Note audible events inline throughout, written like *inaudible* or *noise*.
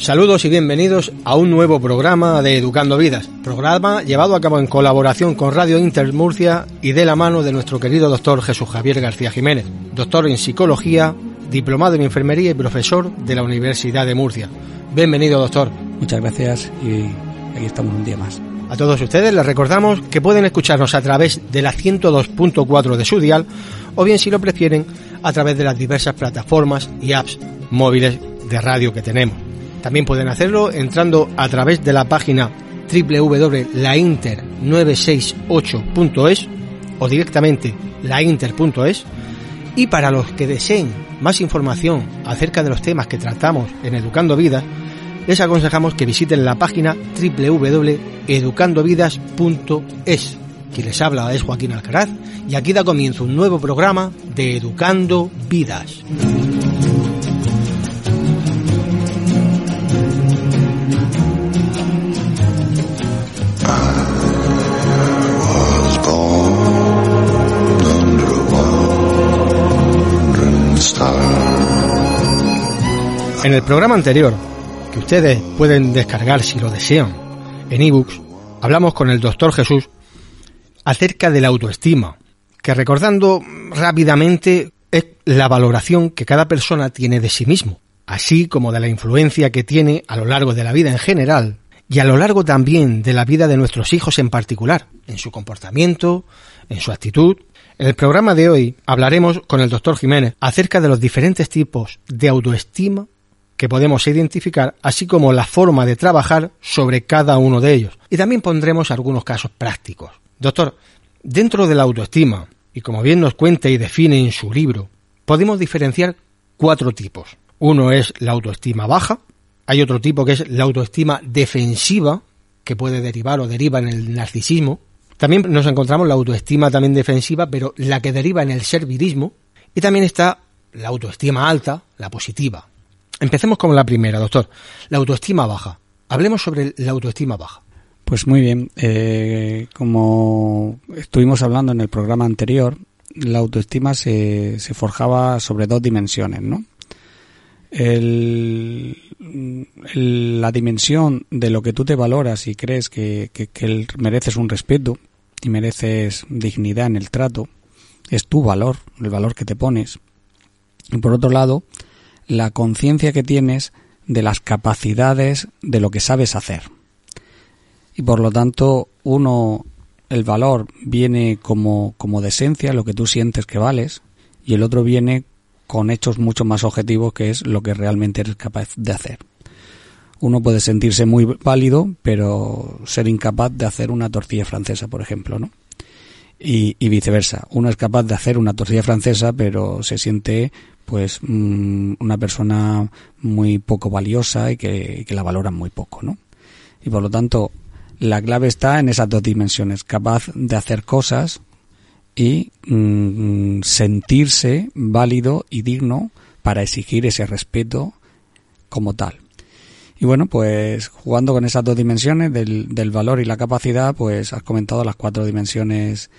Saludos y bienvenidos a un nuevo programa de Educando Vidas, programa llevado a cabo en colaboración con Radio Inter Murcia y de la mano de nuestro querido doctor Jesús Javier García Jiménez, doctor en psicología, diplomado en enfermería y profesor de la Universidad de Murcia. Bienvenido, doctor. Muchas gracias y aquí estamos un día más. A todos ustedes les recordamos que pueden escucharnos a través de la 102.4 de su dial o bien si lo prefieren a través de las diversas plataformas y apps móviles de radio que tenemos. También pueden hacerlo entrando a través de la página www.lainter968.es o directamente lainter.es y para los que deseen más información acerca de los temas que tratamos en Educando Vidas, les aconsejamos que visiten la página www.educandovidas.es. Quien les habla es Joaquín Alcaraz y aquí da comienzo un nuevo programa de Educando Vidas. En el programa anterior, que ustedes pueden descargar si lo desean en ebooks, hablamos con el doctor Jesús acerca de la autoestima, que recordando rápidamente es la valoración que cada persona tiene de sí mismo, así como de la influencia que tiene a lo largo de la vida en general y a lo largo también de la vida de nuestros hijos en particular, en su comportamiento, en su actitud. En el programa de hoy hablaremos con el doctor Jiménez acerca de los diferentes tipos de autoestima que podemos identificar, así como la forma de trabajar sobre cada uno de ellos. Y también pondremos algunos casos prácticos. Doctor, dentro de la autoestima, y como bien nos cuenta y define en su libro, podemos diferenciar cuatro tipos. Uno es la autoestima baja, hay otro tipo que es la autoestima defensiva, que puede derivar o deriva en el narcisismo. También nos encontramos la autoestima también defensiva, pero la que deriva en el servilismo. Y también está la autoestima alta, la positiva. Empecemos con la primera, doctor. La autoestima baja. Hablemos sobre la autoestima baja. Pues muy bien, eh, como estuvimos hablando en el programa anterior, la autoestima se, se forjaba sobre dos dimensiones, ¿no? La dimensión de lo que tú te valoras y crees que, que, mereces un respeto y mereces dignidad en el trato, es tu valor, el valor que te pones. Y por otro lado, la conciencia que tienes de las capacidades de lo que sabes hacer. Y por lo tanto, uno, el valor viene como, como de esencia, lo que tú sientes que vales, y el otro viene con hechos mucho más objetivos, que es lo que realmente eres capaz de hacer. Uno puede sentirse muy válido, pero ser incapaz de hacer una tortilla francesa, por ejemplo, ¿no? Y, y viceversa. Uno es capaz de hacer una tortilla francesa, pero se siente pues mm, una persona muy poco valiosa y que, que la valoran muy poco, ¿no? Y por lo tanto, la clave está en esas dos dimensiones, capaz de hacer cosas y mm, sentirse válido y digno para exigir ese respeto como tal. Y bueno, pues jugando con esas dos dimensiones del, del valor y la capacidad, pues has comentado las cuatro dimensiones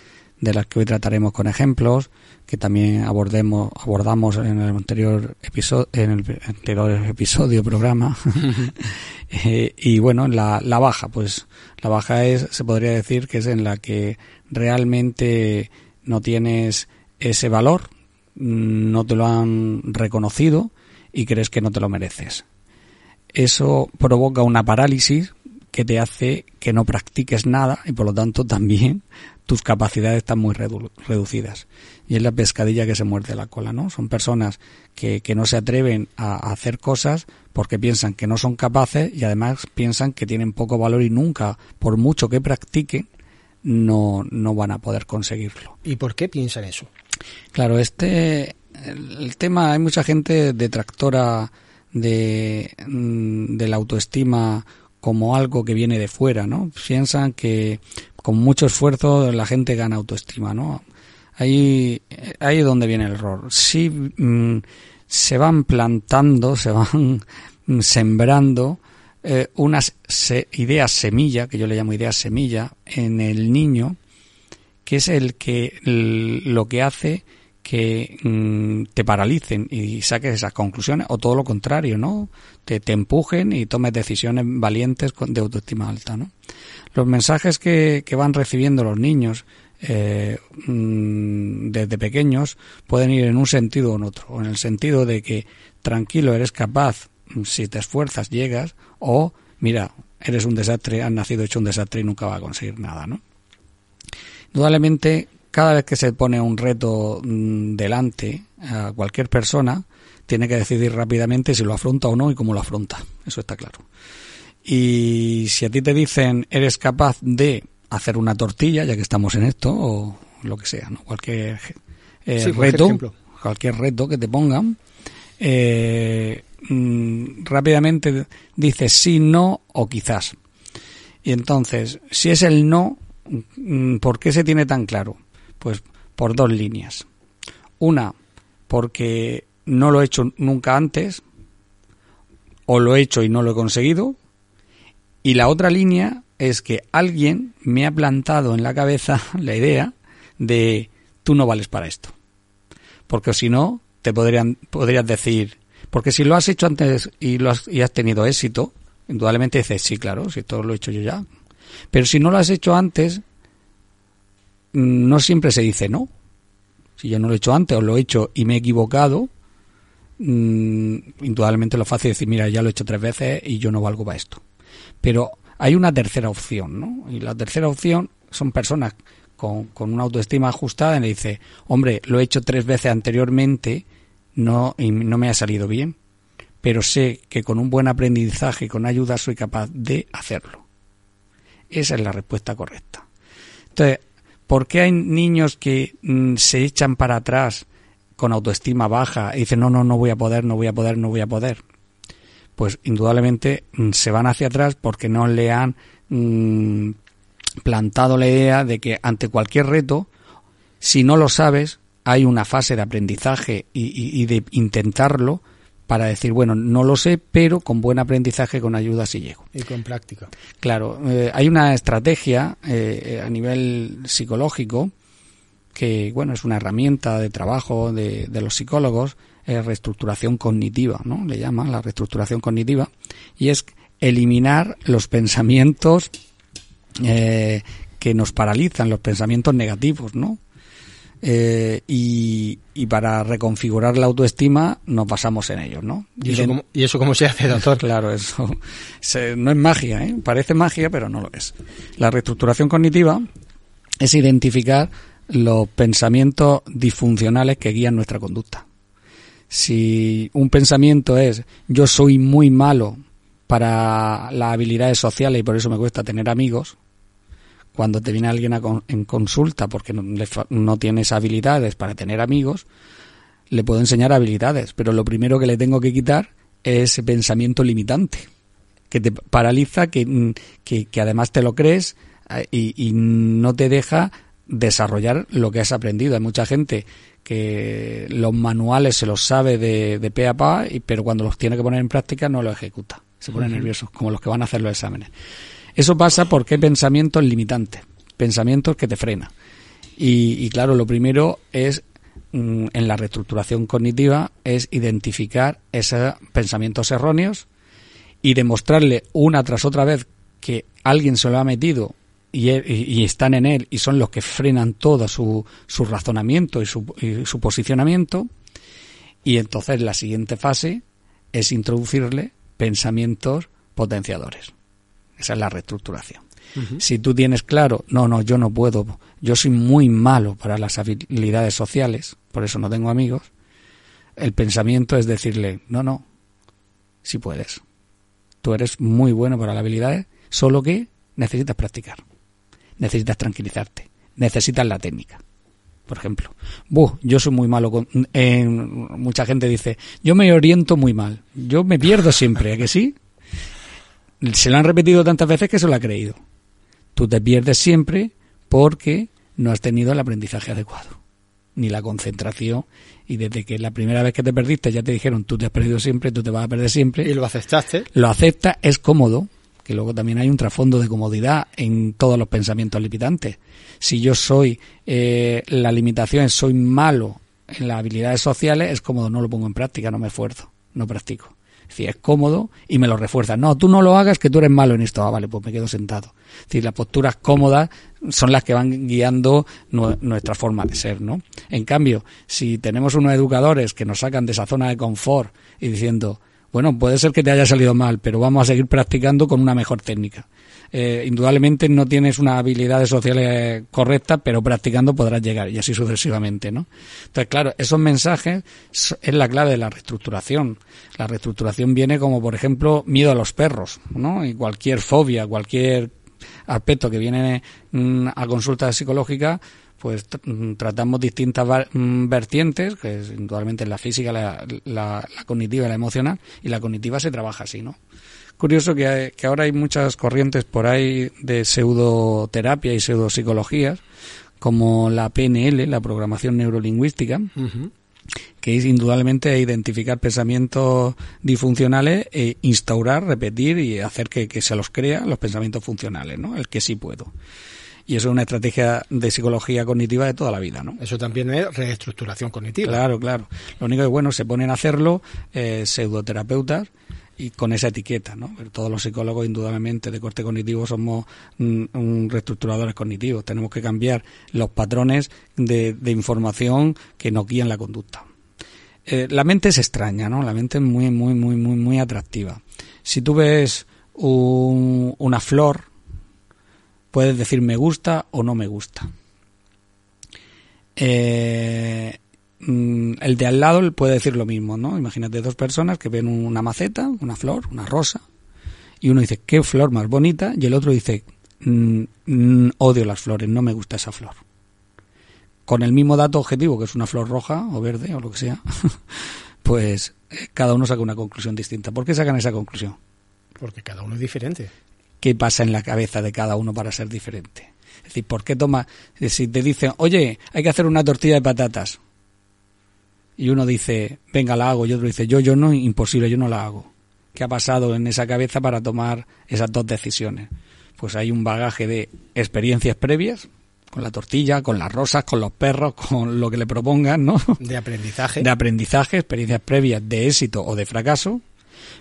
de las que hoy trataremos con ejemplos, que también abordemos, abordamos en el anterior episodio, en el anterior episodio, *laughs* programa. *laughs* Eh, y bueno, la, la baja, pues la baja es, se podría decir que es en la que realmente no tienes ese valor, no te lo han reconocido y crees que no te lo mereces. Eso provoca una parálisis que te hace que no practiques nada y por lo tanto también tus capacidades están muy redu- reducidas. Y es la pescadilla que se muerde la cola, ¿no? Son personas que, que no se atreven a, a hacer cosas porque piensan que no son capaces y además piensan que tienen poco valor y nunca, por mucho que practiquen, no, no van a poder conseguirlo. ¿Y por qué piensan eso? Claro, este el, el tema hay mucha gente detractora de, mm, de la autoestima como algo que viene de fuera, ¿no? Piensan que con mucho esfuerzo la gente gana autoestima, ¿no? Ahí, ahí es donde viene el error. Sí, mm, se van plantando, se van *laughs* sembrando eh, unas se- ideas semilla, que yo le llamo ideas semilla, en el niño, que es el que lo que hace que mm, te paralicen y saques esas conclusiones o todo lo contrario, ¿no? Te, te empujen y tomes decisiones valientes de autoestima alta, ¿no? Los mensajes que, que van recibiendo los niños eh, mm, desde pequeños pueden ir en un sentido o en otro, en el sentido de que tranquilo, eres capaz, mm, si te esfuerzas llegas, o mira, eres un desastre, has nacido hecho un desastre y nunca va a conseguir nada, ¿no? Indudablemente, cada vez que se pone un reto mm, delante a cualquier persona, tiene que decidir rápidamente si lo afronta o no y cómo lo afronta. Eso está claro. Y si a ti te dicen eres capaz de hacer una tortilla, ya que estamos en esto, o lo que sea, ¿no? Cualquier eh, Sí, reto, ejemplo. cualquier reto que te pongan, eh, mm, rápidamente dices sí, no o quizás. Y entonces, si es el no, mm, ¿por qué se tiene tan claro? Pues por dos líneas. Una, porque no lo he hecho nunca antes, o lo he hecho y no lo he conseguido. Y la otra línea es que alguien me ha plantado en la cabeza *laughs* la idea de tú no vales para esto. Porque si no, te podrían, podrías decir, porque si lo has hecho antes y, lo has, y has tenido éxito, indudablemente dices, sí, claro, si todo lo he hecho yo ya. Pero si no lo has hecho antes, mm, no siempre se dice no. Si yo no lo he hecho antes o lo he hecho y me he equivocado, mm, indudablemente lo fácil es decir, mira, ya lo he hecho tres veces y yo no valgo para esto. Pero hay una tercera opción, ¿no? Y la tercera opción son personas con, con una autoestima ajustada y le dice, hombre, lo he hecho tres veces anteriormente no, y no me ha salido bien, pero sé que con un buen aprendizaje y con ayuda soy capaz de hacerlo. Esa es la respuesta correcta. Entonces, ¿por qué hay niños que mm, se echan para atrás con autoestima baja y dicen, no, no, no voy a poder, no voy a poder, no voy a poder? Pues indudablemente mm, se van hacia atrás porque no le han mm, plantado la idea de que ante cualquier reto, si no lo sabes, hay una fase de aprendizaje y, y- y de intentarlo para decir, bueno, no lo sé, pero con buen aprendizaje, con ayuda sí llego. Y con práctica. Claro, eh, hay una estrategia eh, a nivel psicológico que, bueno, es una herramienta de trabajo de, de los psicólogos, eh, reestructuración cognitiva, ¿no? Le llaman la reestructuración cognitiva, y es eliminar los pensamientos eh, que nos paralizan, los pensamientos negativos, ¿no? Eh, y, y para reconfigurar la autoestima nos basamos en ellos, ¿no? ¿Y eso, de- cómo, ¿Y eso cómo se hace, doctor? *laughs* Claro, eso se- no es magia, ¿eh? parece magia, pero no lo es. La reestructuración cognitiva es identificar los pensamientos disfuncionales que guían nuestra conducta. Si un pensamiento es yo soy muy malo para las habilidades sociales y por eso me cuesta tener amigos, cuando te viene alguien a con- en consulta porque no, no tienes habilidades para tener amigos, le puedo enseñar habilidades, pero lo primero que le tengo que quitar es ese pensamiento limitante, que te paraliza, que, mm, que, que además te lo crees eh, y, y no te deja desarrollar lo que has aprendido. Hay mucha gente que los manuales se los sabe de, de pe a pa, y- pero cuando los tiene que poner en práctica no los ejecuta. Se pone nervioso, como los que van a hacer los exámenes. Eso pasa porque hay pensamientos limitantes, pensamientos que te frenan. Y, y claro, lo primero es, mm, en la reestructuración cognitiva, es identificar esos pensamientos erróneos y demostrarle una tras otra vez que alguien se lo ha metido y, e- y- y están en él y son los que frenan todo su, su razonamiento y su, y su posicionamiento. Y entonces la siguiente fase es introducirle pensamientos potenciadores. Esa es la reestructuración. Si tú tienes claro, no, no, yo no puedo, yo soy muy malo para las habilidades sociales, por eso no tengo amigos, el pensamiento es decirle, no, no, si puedes. Tú eres muy bueno para las habilidades, solo que necesitas practicar, necesitas tranquilizarte, necesitas la técnica. Por ejemplo, Buh, yo soy muy malo con... eh, mucha gente dice, yo me oriento muy mal, yo me pierdo siempre, ¿a que sí? Se lo han repetido tantas veces que se lo ha creído. Tú te pierdes siempre porque no has tenido el aprendizaje adecuado, ni la concentración, y desde que la primera vez que te perdiste ya te dijeron, tú te has perdido siempre, tú te vas a perder siempre, Y lo aceptaste. lo acepta, es cómodo, que luego también hay un trasfondo de comodidad en todos los pensamientos limitantes. Si yo soy, eh, la limitación soy malo en las habilidades sociales, es cómodo, no lo pongo en práctica, no me esfuerzo, no practico. Es decir, es cómodo y me lo refuerza. No, tú no lo hagas, que tú eres malo en esto. Ah, vale, pues me quedo sentado. Es decir, las posturas cómodas son las que van guiando nue- nuestra forma de ser, ¿no? En cambio, si tenemos unos educadores que nos sacan de esa zona de confort y diciendo, bueno, puede ser que te haya salido mal, pero vamos a seguir practicando con una mejor técnica. Eh, indudablemente no tienes unas habilidades sociales correctas, pero practicando podrás llegar y así sucesivamente, ¿no? Entonces, claro, esos mensajes es la clave de la reestructuración. La reestructuración viene como, por ejemplo, miedo a los perros, ¿no? Y cualquier fobia, cualquier aspecto que viene mm, a consulta psicológica, pues mm, tratamos distintas mm, vertientes, que es indudablemente la física, la, la- la cognitiva y la emocional, y la cognitiva se trabaja así, ¿no? Curioso que, hay- que ahora hay muchas corrientes por ahí de pseudoterapia y pseudopsicologías, como la PNL, la programación neurolingüística, que es indudablemente identificar pensamientos disfuncionales e instaurar, repetir y hacer que, que se los crea los pensamientos funcionales, ¿no? El que sí puedo. Y eso es una estrategia de psicología cognitiva de toda la vida, ¿no? Eso también es reestructuración cognitiva. Claro, claro. Lo único que, bueno, se ponen a hacerlo eh, pseudoterapeutas y con esa etiqueta, ¿no? Pero todos los psicólogos, indudablemente, de corte cognitivo, somos mm, mm, reestructuradores cognitivos. Tenemos que cambiar los patrones de, de información que nos guían la conducta. Eh, la mente es extraña, ¿no? La mente es muy, muy, muy, muy, muy atractiva. Si tú ves un- una flor, puedes decir me gusta o no me gusta. Eh, mm, el de al lado puede decir lo mismo, ¿no? Imagínate dos personas que ven una maceta, una flor, una rosa, y uno dice, qué flor más bonita, y el otro dice, "Mm, mm, odio las flores, no me gusta esa flor. Con el mismo dato objetivo, que es una flor roja o verde o lo que sea, *laughs* pues eh, cada uno saca una conclusión distinta. ¿Por qué sacan esa conclusión? Porque cada uno es diferente. Qué pasa en la cabeza de cada uno para ser diferente. Es decir, ¿por qué toma, si te dicen, oye, hay que hacer una tortilla de patatas, y uno dice, venga, la hago, y otro dice, yo, yo no, imposible, yo no la hago. ¿Qué ha pasado en esa cabeza para tomar esas dos decisiones? Pues hay un bagaje de experiencias previas, con la tortilla, con las rosas, con los perros, con lo que le propongan, ¿no? De aprendizaje. de aprendizaje, experiencias previas de éxito o de fracaso,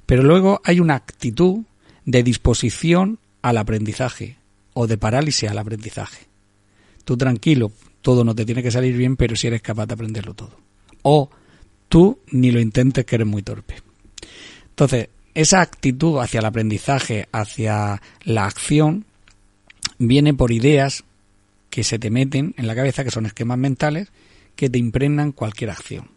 pero luego hay una actitud de disposición al aprendizaje o de parálisis al aprendizaje. Tú tranquilo, todo no te tiene que salir bien, pero si eres capaz de aprenderlo todo. O tú ni lo intentes que eres muy torpe. Entonces, esa actitud hacia el aprendizaje, hacia la acción, viene por ideas que se te meten en la cabeza, que son esquemas mentales, que te impregnan cualquier acción.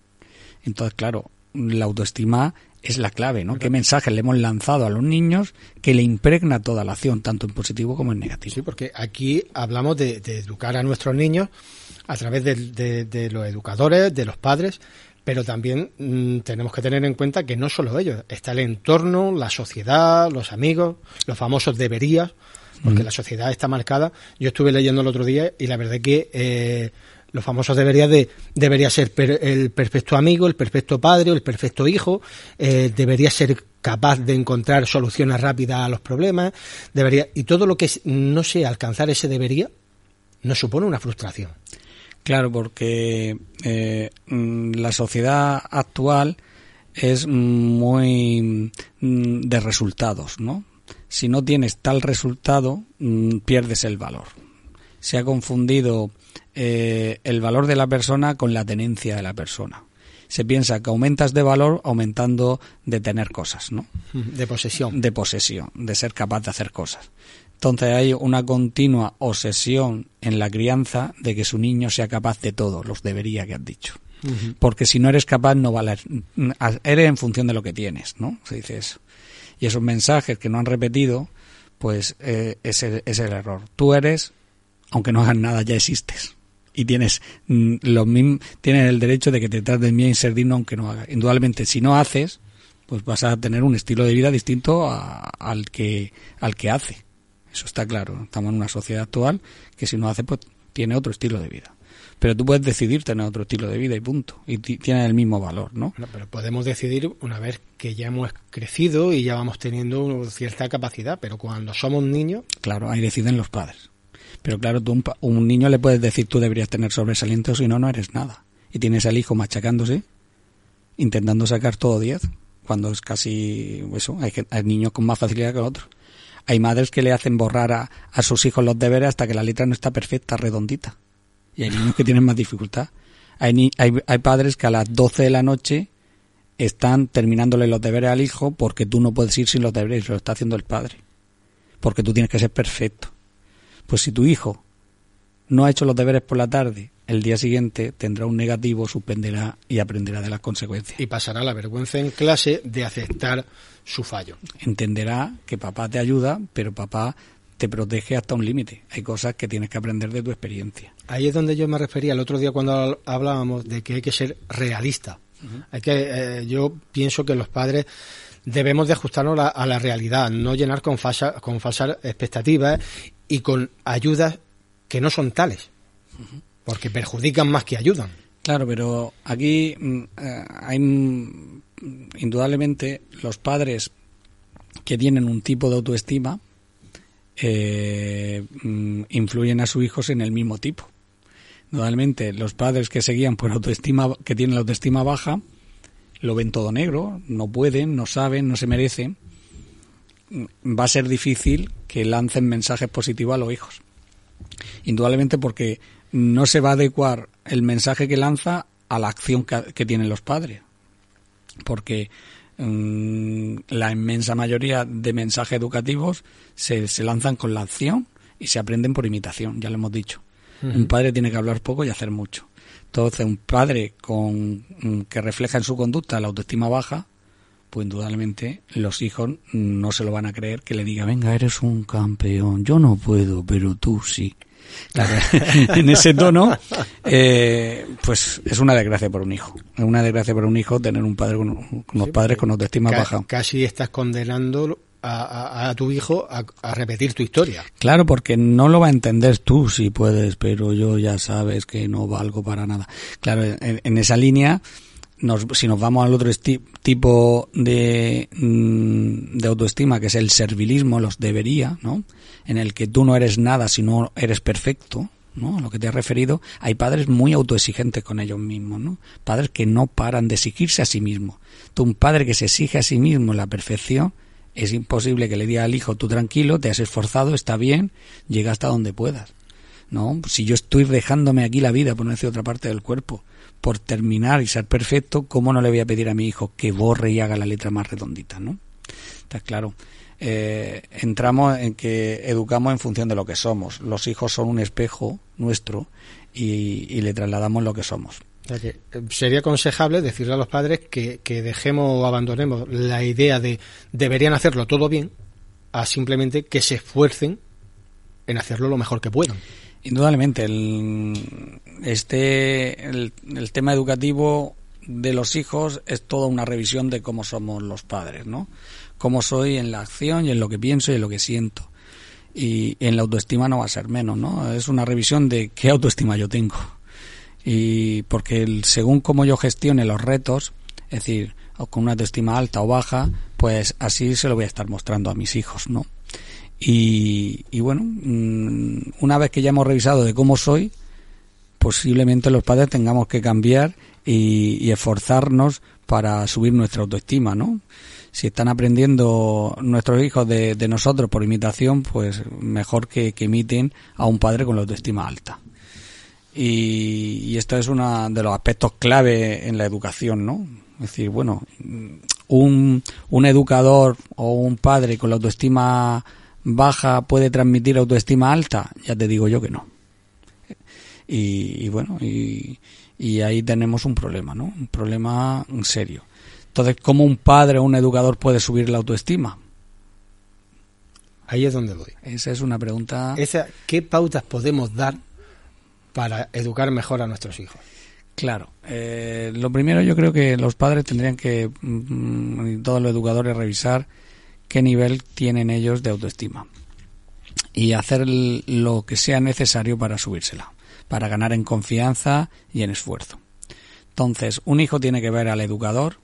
Entonces, claro, la autoestima es la clave, ¿no? ¿Qué mensajes le hemos lanzado a los niños que le impregna toda la acción, tanto en positivo como en negativo? Sí, porque aquí hablamos de, de educar a nuestros niños a través de, de los educadores, de los padres, pero también mm, tenemos que tener en cuenta que no solo ellos, está el entorno, la sociedad, los amigos, los famosos deberías, porque la sociedad está marcada. Yo estuve leyendo el otro día y la verdad que eh, los famosos deberías de debería ser per- el perfecto amigo, el perfecto padre, el perfecto hijo, eh, debería ser capaz de encontrar soluciones rápidas a los problemas, debería y todo lo que no sea alcanzar ese debería nos supone una frustración. Claro, porque eh, mm, la sociedad actual es muy mm, de resultados, ¿no? Si no tienes tal resultado, mm, pierdes el valor. Se ha confundido eh, el valor de la persona con la tenencia de la persona. Se piensa que aumentas de valor aumentando de tener cosas, ¿no? *laughs* De posesión. de posesión, de ser capaz de hacer cosas. Entonces hay una continua obsesión en la crianza de que su niño sea capaz de todo, los debería que has dicho. Porque si no eres capaz, no vale. Eres en función de lo que tienes, ¿no? Se dice eso. Y esos mensajes que no han repetido, pues eh, es, el, es el error. Tú eres, aunque no hagas nada, ya existes. Y tienes, mm, lo mismo, tienes el derecho de que te traten bien y ser digno aunque no hagas. Indudablemente, si no haces, pues vas a tener un estilo de vida distinto a- al que al que hace. Eso está claro. Estamos en una sociedad actual que si no hace, pues tiene otro estilo de vida. Pero tú puedes decidir tener otro estilo de vida y punto. Y ti- tiene el mismo valor, ¿no? Bueno, pero podemos decidir una vez que ya hemos crecido y ya vamos teniendo cierta capacidad, pero cuando somos niños, Claro, ahí deciden los padres. Pero claro, tú un, un niño le puedes decir tú deberías tener sobresaliente o si no, no eres nada. Y tienes al hijo machacándose, intentando sacar todo 10, cuando es casi eso. Hay, hay niños con más facilidad que otros. Hay madres que le hacen borrar a, a sus hijos los deberes hasta que la letra no está perfecta, redondita. Y hay niños que tienen más dificultad. Hay, hay, hay padres que a las 12 de la noche están terminándole los deberes al hijo porque tú no puedes ir sin los deberes, lo está haciendo el padre. Porque tú tienes que ser perfecto. Pues si tu hijo no ha hecho los deberes por la tarde, el día siguiente tendrá un negativo, suspenderá y aprenderá de las consecuencias. y pasará la vergüenza en clase de aceptar su fallo. Entenderá que papá te ayuda, pero papá te protege hasta un límite. Hay cosas que tienes que aprender de tu experiencia. Ahí es donde yo me refería el otro día cuando hablábamos de que hay que ser realista. Hay que, eh, yo pienso que los padres debemos de ajustarnos a la realidad, no llenar con, falsa- con falsas expectativas y con ayudas que no son tales, porque perjudican más que ayudan. Claro, pero aquí mm, eh, hay mm, indudablemente los padres que tienen un tipo de autoestima eh, mm, influyen a sus hijos en el mismo tipo. Indudablemente los padres que se guían por autoestima, que tienen la autoestima baja, lo ven todo negro, no pueden, no saben, no se merecen. Va a ser difícil que lancen mensajes positivos a los hijos indudablemente porque no se va a adecuar el mensaje que lanza a la acción que, que tienen los padres. Porque mm, la inmensa mayoría de mensajes educativos se, se lanzan con la acción y se aprenden por imitación, ya lo hemos dicho. Un padre tiene que hablar poco y hacer mucho. Entonces, un padre con mm, que refleja en su conducta la autoestima baja, pues indudablemente los hijos no se lo van a creer que le diga, venga, eres un campeón, yo no puedo, pero tú sí. Claro, *laughs* en ese tono, eh, pues es una desgracia para un hijo. Es una desgracia para un hijo tener un padre con, con unos padres con autoestima baja. Casi estás condenando a, a- a tu hijo a, a repetir tu historia. Claro, porque no lo va a entender tú si puedes, pero yo ya sabes que no valgo para nada. Claro, en, en esa línea, nos- si nos vamos al otro tipo de, mm, de autoestima, que es el servilismo, los debería, ¿no? En el que tú no eres nada si no eres perfecto, ¿no? A lo que te has referido, hay padres muy autoexigentes con ellos mismos, ¿no? Padres que no paran de exigirse a sí mismos. Tú, un padre que se exige a sí mismo la perfección, es imposible que le diga al hijo, tú tranquilo, te has esforzado, está bien, llega hasta donde puedas. ¿no? Si yo estoy dejándome aquí la vida, por no decir otra parte del cuerpo, por terminar y ser perfecto, ¿cómo no le voy a pedir a mi hijo que borre y haga la letra más redondita, ¿no? Está claro. Eh, entramos en que educamos en función de lo que somos. Los hijos son un espejo nuestro y, le trasladamos lo que somos. Eh, sería aconsejable decirle a los padres que, que dejemos o abandonemos la idea de deberían hacerlo todo bien a simplemente que se esfuercen en hacerlo lo mejor que puedan. Indudablemente, el, este, el, tema educativo de los hijos es toda una revisión de cómo somos los padres, ¿no? Cómo soy en la acción y en lo que pienso y en lo que siento. Y en la autoestima no va a ser menos, ¿no? Es una revisión de qué autoestima yo tengo. Y porque el- según cómo yo gestione los retos, es decir, con una autoestima alta o baja, pues así se lo voy a estar mostrando a mis hijos, ¿no? Y, y bueno, mm, una vez que ya hemos revisado de cómo soy, posiblemente los padres tengamos que cambiar y, esforzarnos para subir nuestra autoestima, ¿no? Si están aprendiendo nuestros hijos de, nosotros por imitación, pues mejor que, imiten a un padre con la autoestima alta. Y, esto es uno de los aspectos clave en la educación, ¿no? Es decir, bueno, un, un educador o un padre con la autoestima baja puede transmitir autoestima alta? Ya te digo yo que no. Y, y bueno, y, y ahí tenemos un problema, ¿no? Un problema serio. Entonces, ¿cómo un padre o un educador puede subir la autoestima? Ahí es donde voy. Esa es una pregunta. Esa, ¿Qué pautas podemos dar para educar mejor a nuestros hijos? Claro. Eh, lo primero yo creo que los padres tendrían que, mm, y todos los educadores, revisar qué nivel tienen ellos de autoestima y hacer lo que sea necesario para subírsela, para ganar en confianza y en esfuerzo. Entonces, un hijo tiene que ver al educador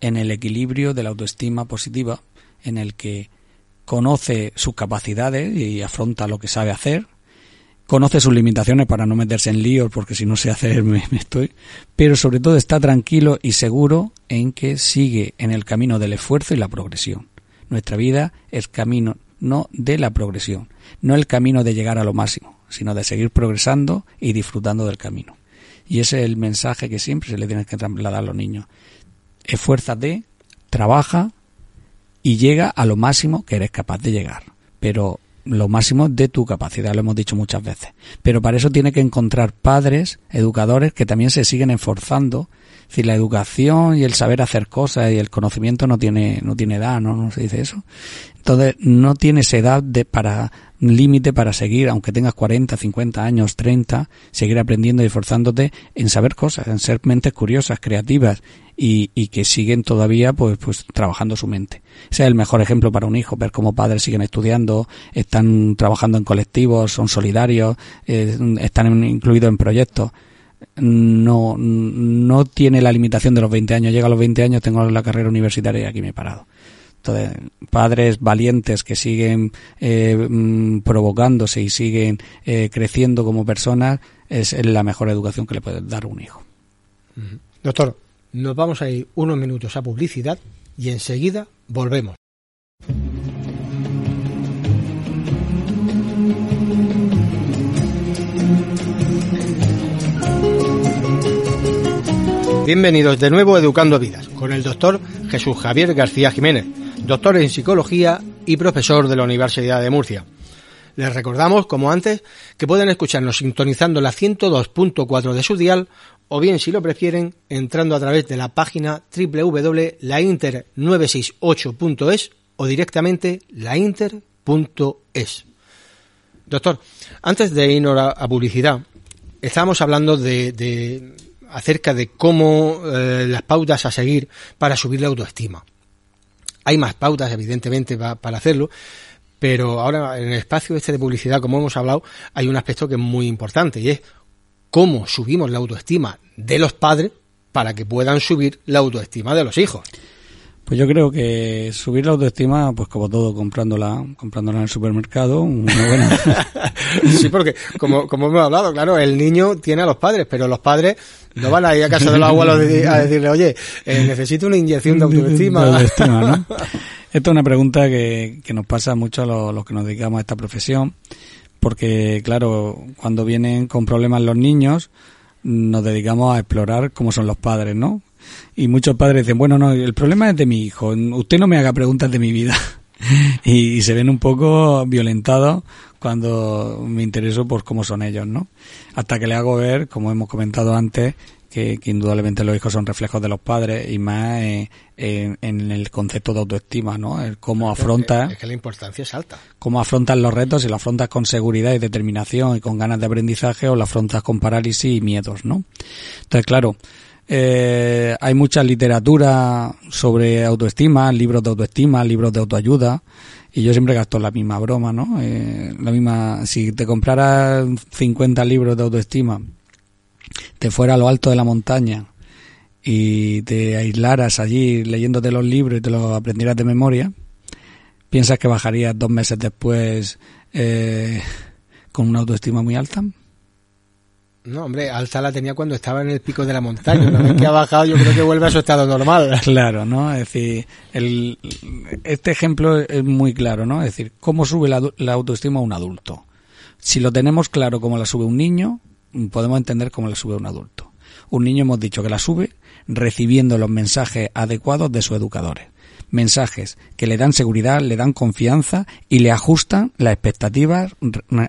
en el equilibrio de la autoestima positiva, en el que conoce sus capacidades y afronta lo que sabe hacer, conoce sus limitaciones para no meterse en líos, porque si no sé hacer *laughs* me estoy, pero sobre todo está tranquilo y seguro en que sigue en el camino del esfuerzo y la progresión. Nuestra vida es camino no de la progresión, no el camino de llegar a lo máximo, sino de seguir progresando y disfrutando del camino. Y ese es el mensaje que siempre se le tiene que trasladar a los niños. Esfuérzate, trabaja y llega a lo máximo que eres capaz de llegar. Pero lo máximo de tu capacidad, lo hemos dicho muchas veces. Pero para eso tiene que encontrar padres, educadores que también se siguen esforzando. Si la educación y el saber hacer cosas y el conocimiento no tiene, no tiene edad, ¿no? No se dice eso. Entonces, no tienes edad de, para, límite para seguir, aunque tengas 40, 50 años, 30, seguir aprendiendo y esforzándote en saber cosas, en ser mentes curiosas, creativas y, que siguen todavía pues, pues trabajando su mente. Ese es el mejor ejemplo para un hijo, ver cómo padres siguen estudiando, están trabajando en colectivos, son solidarios, eh, están incluidos en proyectos. No, no tiene la limitación de los 20 años. Llega a los 20 años, tengo la carrera universitaria y aquí me he parado. Padres valientes que siguen eh, mm, provocándose y siguen eh, creciendo como personas es la mejor educación que le puede dar un hijo. Doctor, nos vamos a ir unos minutos a publicidad y enseguida volvemos. Bienvenidos de nuevo a Educando Vidas con el doctor Jesús Javier García Jiménez, doctor en psicología y profesor de la Universidad de Murcia. Les recordamos, como antes, que pueden escucharnos sintonizando la 102.4 de su dial o bien, si lo prefieren, entrando a través de la página www.lainter968.es o directamente lainter.es. Doctor, antes de irnos a, publicidad, estábamos hablando de, de acerca de cómo eh, las pautas a seguir para subir la autoestima. Hay más pautas, evidentemente, pa- para hacerlo, pero ahora en el espacio este de publicidad, como hemos hablado, hay un aspecto que es muy importante y es cómo subimos la autoestima de los padres para que puedan subir la autoestima de los hijos. Pues yo creo que subir la autoestima, pues como todo, comprándola, comprándola en el supermercado, una buena, *laughs* Sí, porque como, como hemos hablado, claro, el niño tiene a los padres, pero los padres no van a ir a casa de los abuelos a decirle, oye, eh, necesito una inyección de autoestima. *laughs* De autoestima, ¿no? *laughs* Esta es una pregunta que, que nos pasa mucho a los, los que nos dedicamos a esta profesión, porque claro, cuando vienen con problemas los niños, nos dedicamos a explorar cómo son los padres, ¿no? Y muchos padres dicen, bueno, no, el problema es de mi hijo, usted no me haga preguntas de mi vida. *laughs* y, y se ven un poco violentados cuando me intereso por cómo son ellos, ¿no? Hasta que le hago ver, como hemos comentado antes, que, que indudablemente los hijos son reflejos de los padres y más eh, en, en el concepto de autoestima, ¿no? El cómo afronta Es que la importancia es alta. cómo afrontas los retos, si lo afrontas con seguridad y determinación y con ganas de aprendizaje o lo afrontas con parálisis y miedos, ¿no? Entonces, claro, eh, hay mucha literatura sobre autoestima, libros de autoestima, libros de autoayuda, y yo siempre gasto la misma broma, ¿no? Eh, la misma, si te compraras 50 libros de autoestima, te fuera a lo alto de la montaña y te aislaras allí leyéndote los libros y te los aprendieras de memoria, ¿Piensas que bajarías dos meses después eh, con una autoestima muy alta? No, hombre, alta la tenía cuando estaba en el pico de la montaña. Una vez que ha bajado, yo creo que vuelve a su estado normal. *laughs* Claro, ¿no? Es decir, el, este ejemplo es muy claro, ¿no? Es decir, ¿cómo sube la, la autoestima un adulto? Si lo tenemos claro como la sube un niño, podemos entender cómo la sube un adulto. Un niño hemos dicho que la sube recibiendo los mensajes adecuados de sus educadores. Mensajes que le dan seguridad, le dan confianza y le ajustan las expectativas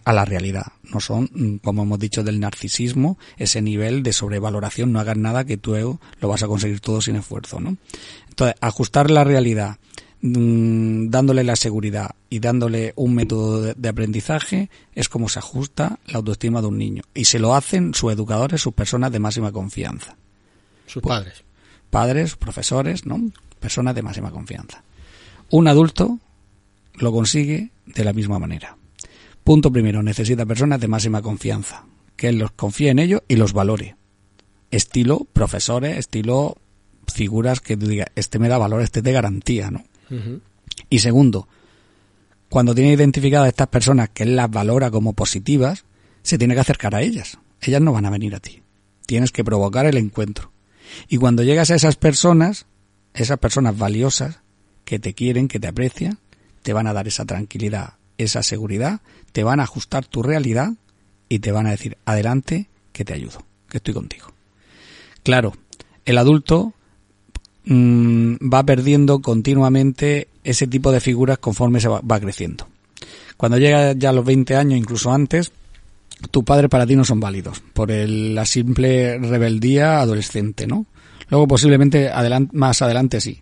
a la realidad. No son, mm, como hemos dicho, del narcisismo, ese nivel de sobrevaloración, no hagas nada que tú lo vas a conseguir todo sin esfuerzo, ¿no? Entonces, ajustar la realidad, mm, dándole la seguridad y dándole un método de, de aprendizaje es como se ajusta la autoestima de un niño. Y se lo hacen sus educadores, sus personas de máxima confianza Sus padres. padres, profesores, ¿no? Personas de máxima confianza. Un adulto lo consigue de la misma manera. Punto primero, necesita personas de máxima confianza, que él los confíe en ellos y los valore. Estilo profesores, estilo figuras que tú digas, este me da valor, este te garantía, ¿no? Y segundo, cuando tiene identificadas estas personas que él las valora como positivas, se tiene que acercar a ellas. Ellas no van a venir a ti. Tienes que provocar el encuentro. Y cuando llegas a esas personas, esas personas valiosas que te quieren, que te aprecian, te van a dar esa tranquilidad, esa seguridad, te van a ajustar tu realidad y te van a decir, adelante, que te ayudo, que estoy contigo. Claro, el adulto mm, va perdiendo continuamente ese tipo de figuras conforme se va, creciendo. Cuando llega ya a los 20 años, incluso antes, tus padres para ti no son válidos por el- la simple rebeldía adolescente, ¿no? Luego posiblemente más adelante sí,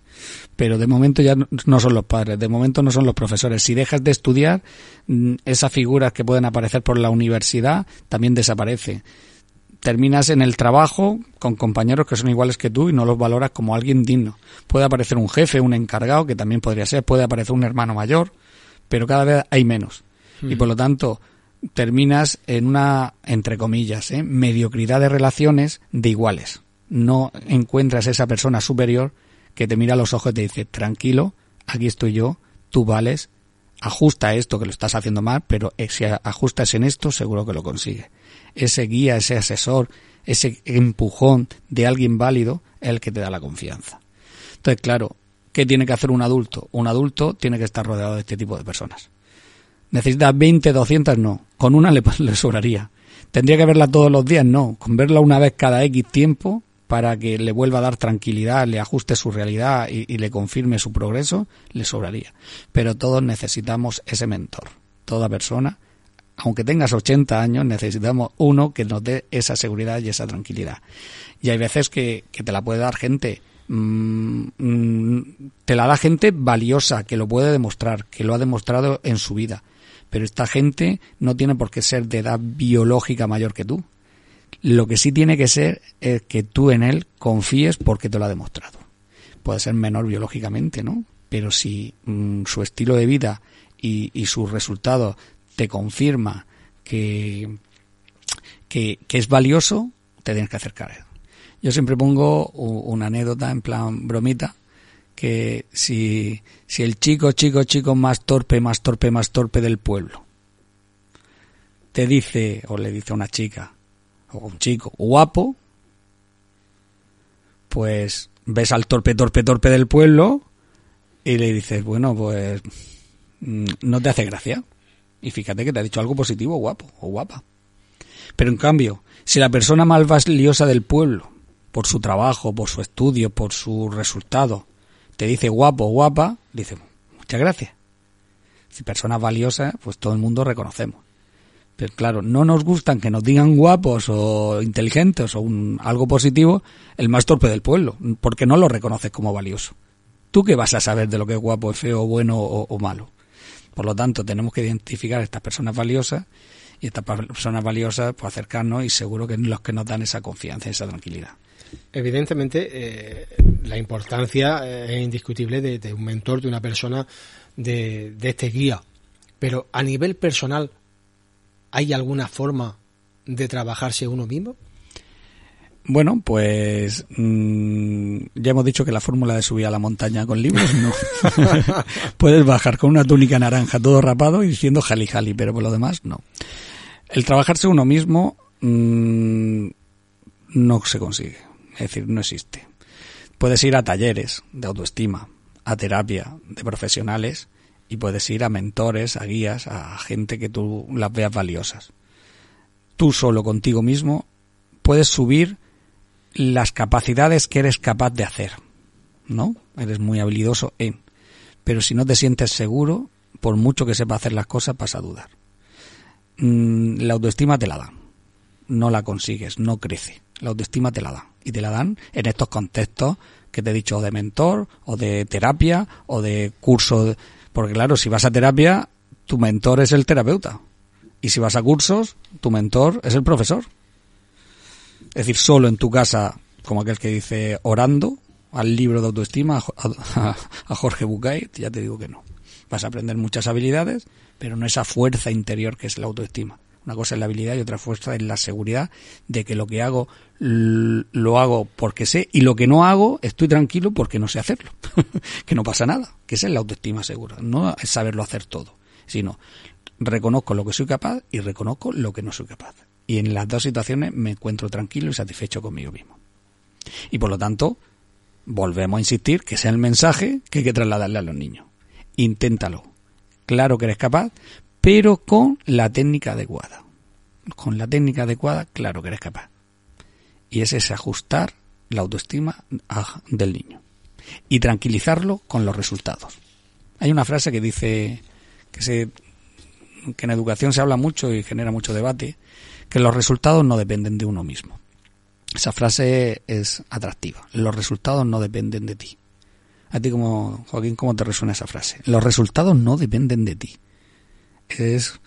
pero de momento ya no- no son los padres, de momento no son los profesores. Si dejas de estudiar, mm, esas figuras que pueden aparecer por la universidad también desaparecen. Terminas en el trabajo con compañeros que son iguales que tú y no los valoras como alguien digno. Puede aparecer un jefe, un encargado, que también podría ser, puede aparecer un hermano mayor, pero cada vez hay menos. Y por lo tanto, terminas en una, entre comillas, ¿eh? mediocridad de relaciones de iguales. No encuentras esa persona superior que te mira a los ojos y te dice, tranquilo, aquí estoy yo, tú vales, ajusta esto que lo estás haciendo mal, pero si ajustas en esto, seguro que lo consigues. Ese guía, ese asesor, ese empujón de alguien válido es el que te da la confianza. Entonces, claro, ¿qué tiene que hacer un adulto? Un adulto tiene que estar rodeado de este tipo de personas. ¿Necesitas 20, 200? No. Con una le, *laughs* le sobraría. ¿Tendría que verla todos los días? No. Con verla una vez cada X tiempo para que le vuelva a dar tranquilidad, le ajuste su realidad y, le confirme su progreso, le sobraría. Pero todos necesitamos ese mentor. Toda persona, aunque tengas 80 años, necesitamos uno que nos dé esa seguridad y esa tranquilidad. Y hay veces que, que te la puede dar gente mm, mm, te la da gente valiosa, que lo puede demostrar, que lo ha demostrado en su vida. Pero esta gente no tiene por qué ser de edad biológica mayor que tú. Lo que sí tiene que ser es que tú en él confíes porque te lo ha demostrado. Puede ser menor biológicamente, ¿no? Pero si mm, su estilo de vida y, y sus resultados te confirma que, que, que es valioso, te tienes que acercar a él. Yo siempre pongo una anécdota en plan bromita, que si, si el chico, chico, chico más torpe, más torpe, más torpe del pueblo, te dice, o le dice a una chica, o un chico, guapo, pues ves al torpe, torpe, torpe del pueblo y le dices, bueno, pues mm, no te hace gracia. Y fíjate que te ha dicho algo positivo, guapo o guapa. Pero en cambio, si la persona más valiosa del pueblo, por su trabajo, por su estudio, por su resultado, te dice guapo o guapa, dice, muchas gracias. Si persona valiosa, pues todo el mundo reconocemos. Pero claro, no nos gustan que nos digan guapos o inteligentes o un, algo positivo el más torpe del pueblo, porque no lo reconoces como valioso. ¿Tú qué vas a saber de lo que es guapo, feo, bueno o, malo? Por lo tanto, tenemos que identificar a estas personas valiosas y estas personas valiosas, pues acercarnos y seguro que los que nos dan esa confianza, esa tranquilidad. Evidentemente, eh, la importancia eh, es indiscutible de, un mentor, de una persona, de este guía. Pero a nivel personal, ¿hay alguna forma de trabajarse uno mismo? Bueno, pues mm, ya hemos dicho que la fórmula de subir a la montaña con libros no. *laughs* Puedes bajar con una túnica naranja todo rapado y diciendo jali jali, pero por lo demás no. El trabajarse uno mismo mm, no se consigue, es decir, no existe. Puedes ir a talleres de autoestima, a terapia de profesionales y puedes ir a mentores, a guías, a gente que tú las veas valiosas. Tú solo contigo mismo puedes subir las capacidades que eres capaz de hacer, ¿no? Eres muy habilidoso en. Pero si no te sientes seguro, por mucho que sepa hacer las cosas, vas a dudar. Mm, la autoestima te la dan. No la consigues, no crece. La autoestima te la dan. Y te la dan en estos contextos que te he dicho, o de mentor, o de terapia, o de curso. Porque claro, si vas a terapia, tu mentor es el terapeuta. Y si vas a cursos, tu mentor es el profesor. Es decir, solo en tu casa, como aquel que dice orando al libro de autoestima, a, a- a Jorge Bucay, ya te digo que no. Vas a aprender muchas habilidades, pero no esa fuerza interior que es la autoestima. Una cosa es la habilidad y otra fuerza es la seguridad de que lo que hago lo hago porque sé y lo que no hago estoy tranquilo porque no sé hacerlo. *laughs* que no pasa nada. Que esa es la autoestima segura. No es saberlo hacer todo, sino reconozco lo que soy capaz y reconozco lo que no soy capaz. Y en las dos situaciones me encuentro tranquilo y satisfecho conmigo mismo. Y por lo tanto, volvemos a insistir que sea el mensaje que hay que trasladarle a los niños. Inténtalo. Claro que eres capaz, pero con la técnica adecuada. Con la técnica adecuada, claro que eres capaz. Y ese es ajustar la autoestima a- del niño. Y tranquilizarlo con los resultados. Hay una frase que dice que se que en educación se habla mucho y genera mucho debate, que los resultados no dependen de uno mismo. Esa frase es atractiva. Los resultados no dependen de ti. A ti como Joaquín, ¿cómo te resuena esa frase? Los resultados no dependen de ti. Es,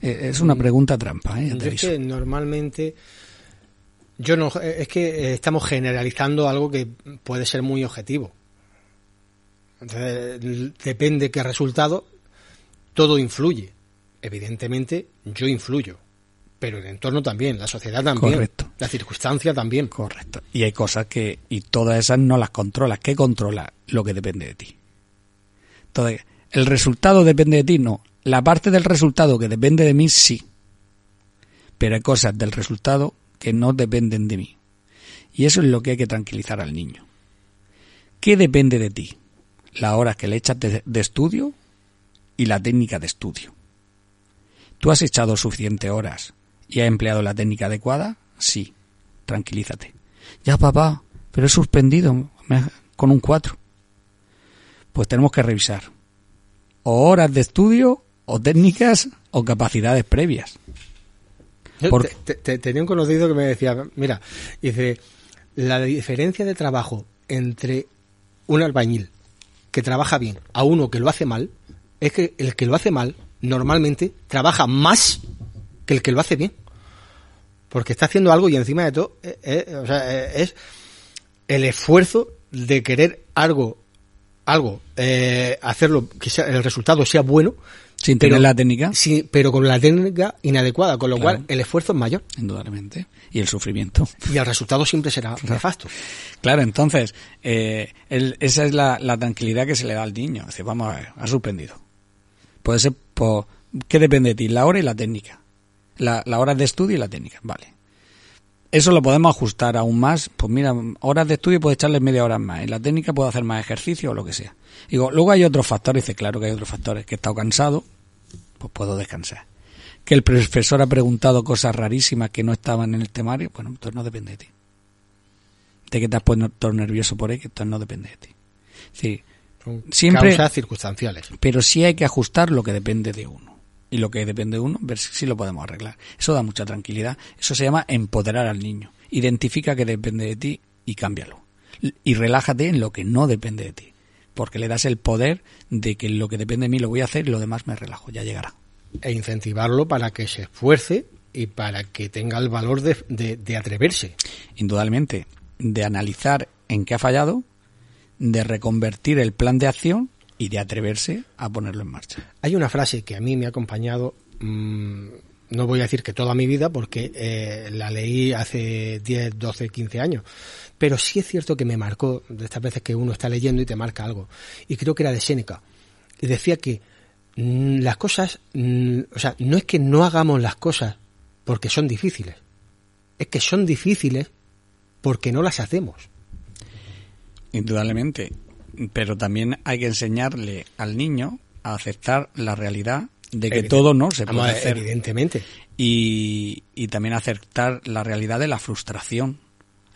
es una pregunta trampa, ¿eh? Yo es que normalmente yo no es que eh, estamos generalizando algo que puede ser muy objetivo. Entonces, depende qué resultado, todo influye. Evidentemente, yo influyo, pero el entorno también, la sociedad también, Correcto. la circunstancia también. Correcto. Y hay cosas que, y todas esas no las controlas. ¿Qué controla? Lo que depende de ti. Entonces, ¿el resultado depende de ti? No. La parte del resultado que depende de mí, sí. Pero hay cosas del resultado que no dependen de mí. Y eso es lo que hay que tranquilizar al niño. ¿Qué depende de ti? Las horas que le echas de, estudio y la técnica de estudio. ¿Tú has echado suficientes horas y has empleado la técnica adecuada? Sí. Tranquilízate. Ya, papá, pero he suspendido con un 4. Pues tenemos que revisar. O horas de estudio, o técnicas, o capacidades previas. Yo Por- te- te- te- tenía un conocido que me decía, mira, dice, la diferencia de trabajo entre un albañil que trabaja bien a uno que lo hace mal, es que el que lo hace mal normalmente trabaja más que el que lo hace bien. Porque está haciendo algo y encima de todo eh, eh, o sea, eh, es el esfuerzo de querer algo, algo, hacerlo, que sea- el resultado sea bueno, Sin pero- tener la técnica, Sí, pero con la técnica inadecuada, con lo Claro. cual el esfuerzo es mayor indudablemente. Y el sufrimiento. y el resultado siempre será *laughs* nefasto. Claro, entonces, eh, el- esa es la, la tranquilidad que se le da al niño. Dice, vamos a ver, ha suspendido. Puede ser por... ¿Qué depende de ti? La hora y la técnica. La, la hora de estudio y la técnica, vale. Eso lo podemos ajustar aún más. Pues mira, horas de estudio puedes echarle media hora más. En la técnica puedo hacer más ejercicio o lo que sea. Digo, luego hay otros factores. Dice, claro que hay otros factores. Que he estado cansado, pues puedo descansar. Que el profesor ha preguntado cosas rarísimas que no estaban en el temario, bueno, entonces no depende de ti de que te has puesto nervioso por ello, entonces no depende de ti. Sí, Siempre- causas circunstanciales. pero sí hay que ajustar lo que depende de uno. Y lo que depende de uno, ver si lo podemos arreglar. Eso da mucha tranquilidad. Eso se llama empoderar al niño. Identifica que depende de ti y cámbialo. Y relájate en lo que no depende de ti. Porque le das el poder de que lo que depende de mí lo voy a hacer y lo demás me relajo. Ya llegará. E incentivarlo para que se esfuerce y para que tenga el valor de, de- de atreverse. Indudablemente, de analizar en qué ha fallado, de reconvertir el plan de acción y de atreverse a ponerlo en marcha. Hay una frase que a mí me ha acompañado, mm, no voy a decir que toda mi vida, porque eh, la leí hace 10, 12, 15 años, pero sí es cierto que me marcó, de estas veces que uno está leyendo y te marca algo, y creo que era de Séneca, y decía que mm, las cosas, mm, o sea, no es que no hagamos las cosas porque son difíciles, es que son difíciles porque no las hacemos. Indudablemente. Pero también hay que enseñarle al niño a aceptar la realidad de que Evidente- todo no se puede hacer. Evidentemente. Y, y también aceptar la realidad de la frustración.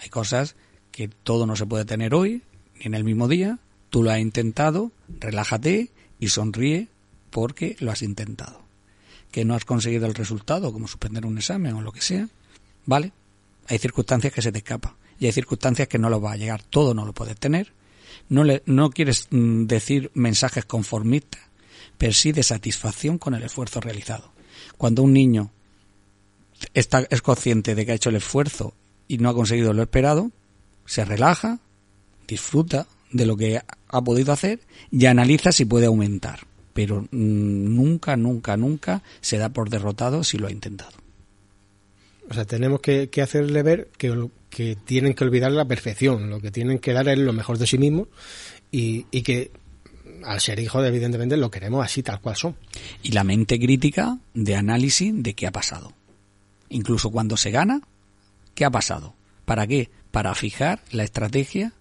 Hay cosas que todo no se puede tener hoy, ni en el mismo día. Tú lo has intentado, relájate y sonríe porque lo has intentado. Que no has conseguido el resultado, como suspender un examen o lo que sea, ¿vale? Hay circunstancias que se te escapan y hay circunstancias que no lo va a llegar. Todo no lo puedes tener. No, le, no quieres mm, decir mensajes conformistas, pero sí de satisfacción con el esfuerzo realizado. Cuando un niño está, es consciente de que ha hecho el esfuerzo y no ha conseguido lo esperado, se relaja, disfruta de lo que ha podido hacer y analiza si puede aumentar. Pero mm, nunca, nunca, nunca se da por derrotado si lo ha intentado. O sea, tenemos que, que hacerle ver que, que tienen que olvidar la perfección, lo que tienen que dar es lo mejor de sí mismos y, y que al ser hijos, evidentemente, lo queremos así, tal cual son. Y la mente crítica de análisis de qué ha pasado. Incluso cuando se gana, ¿qué ha pasado? ¿Para qué? Para fijar la estrategia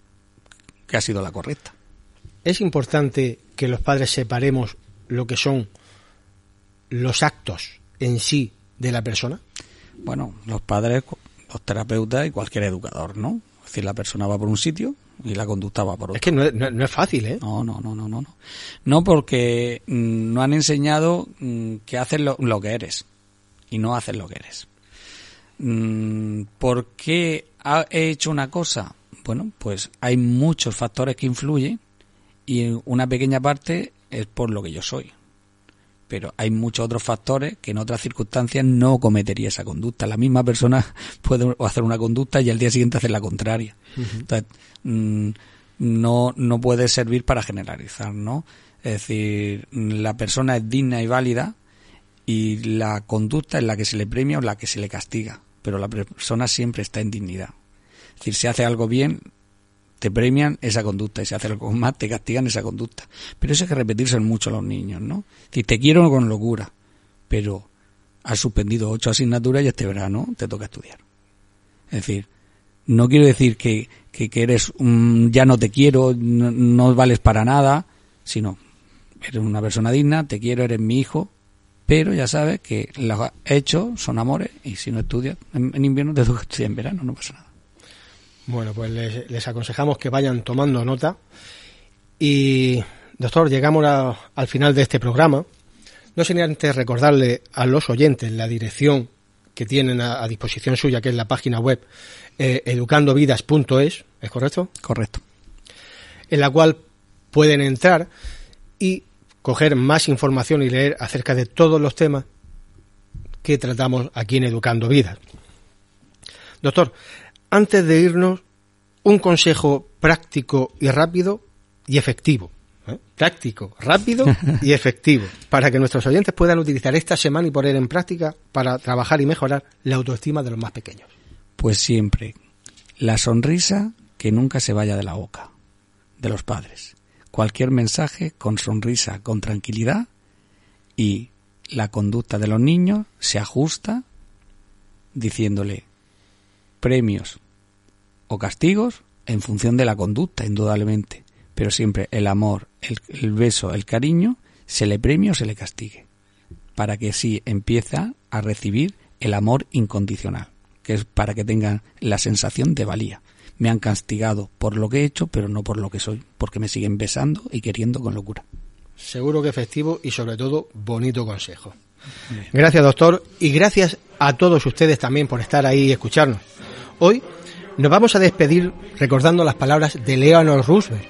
que ha sido la correcta. Es importante que los padres separemos lo que son los actos en sí de la persona. Bueno, los padres, los terapeutas y cualquier educador, ¿no? Es decir, la persona va por un sitio y la conducta va por otro. Es que no, es- no- no es fácil, ¿eh? No, no, no, no, no. No, no porque mm, no han enseñado mm, que haces lo, lo que eres y no haces lo que eres. Mm, ¿Por qué he hecho una cosa? Bueno, pues hay muchos factores que influyen y una pequeña parte es por lo que yo soy. Pero hay muchos otros factores que en otras circunstancias no cometería esa conducta. La misma persona *laughs* puede hacer una conducta y al día siguiente hacer la contraria. Entonces, mm, no, no puede servir para generalizar, ¿no? Es decir, la persona es digna y válida y la conducta es la que se le premia o la que se le castiga. Pero la persona siempre está en dignidad. Es decir, si hace algo bien, te premian esa conducta y si hace algo mal, te castigan esa conducta. Pero eso hay que repetirse mucho a los niños, ¿no? Decir, te quiero con locura, pero has suspendido ocho asignaturas y este verano te toca estudiar. Es decir, no quiero decir que, que, que eres un, ya no te quiero, no, no vales para nada, sino eres una persona digna, te quiero, eres mi hijo, pero ya sabes que los hechos son amores y si no estudias en invierno te toca estudiar en verano, no pasa nada. Bueno, pues les, les aconsejamos que vayan tomando nota. Y, doctor, llegamos a- al final de este programa. No sin antes recordarle a los oyentes la dirección que tienen a, a disposición suya, que es la página web eh, educandovidas.es, ¿es correcto? Correcto. En la cual pueden entrar y coger más información y leer acerca de todos los temas que tratamos aquí en Educando Vidas. Doctor, antes de irnos, un consejo práctico y rápido y efectivo. ¿eh? Práctico, rápido y *laughs* efectivo. Para que nuestros oyentes puedan utilizar esta semana y poner en práctica para trabajar y mejorar la autoestima de los más pequeños. Pues siempre la sonrisa que nunca se vaya de la boca de los padres. Cualquier mensaje con sonrisa, con tranquilidad y la conducta de los niños se ajusta diciéndole premios o castigos en función de la conducta, indudablemente. Pero siempre el amor, el, el beso, el cariño, se le premia o se le castigue. Para que sí empieza a recibir el amor incondicional, que es para que tengan la sensación de valía. Me han castigado por lo que he hecho, pero no por lo que soy, porque me siguen besando y queriendo con locura. Seguro que efectivo y sobre todo bonito consejo. Gracias doctor y gracias a todos ustedes también por estar ahí y escucharnos. Hoy nos vamos a despedir recordando las palabras de Leonard Roosevelt,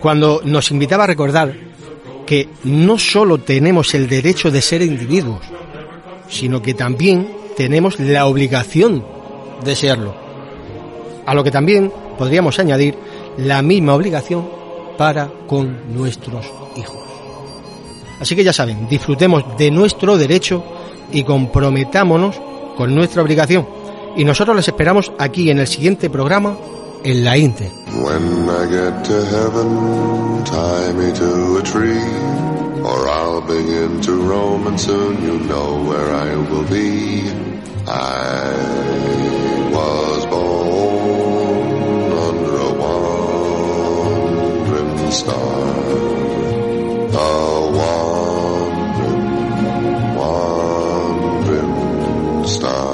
cuando nos invitaba a recordar que no solo tenemos el derecho de ser individuos, sino que también tenemos la obligación de serlo. A lo que también podríamos añadir la misma obligación para con nuestros hijos. Así que ya saben, disfrutemos de nuestro derecho y comprometámonos con nuestra obligación. Y nosotros les esperamos aquí en el siguiente programa en la Inter. When I get to heaven, tie me to a tree, or I'll begin to roam, and soon you know where I will be. I was born under a wandering star, a wandering, wandering star.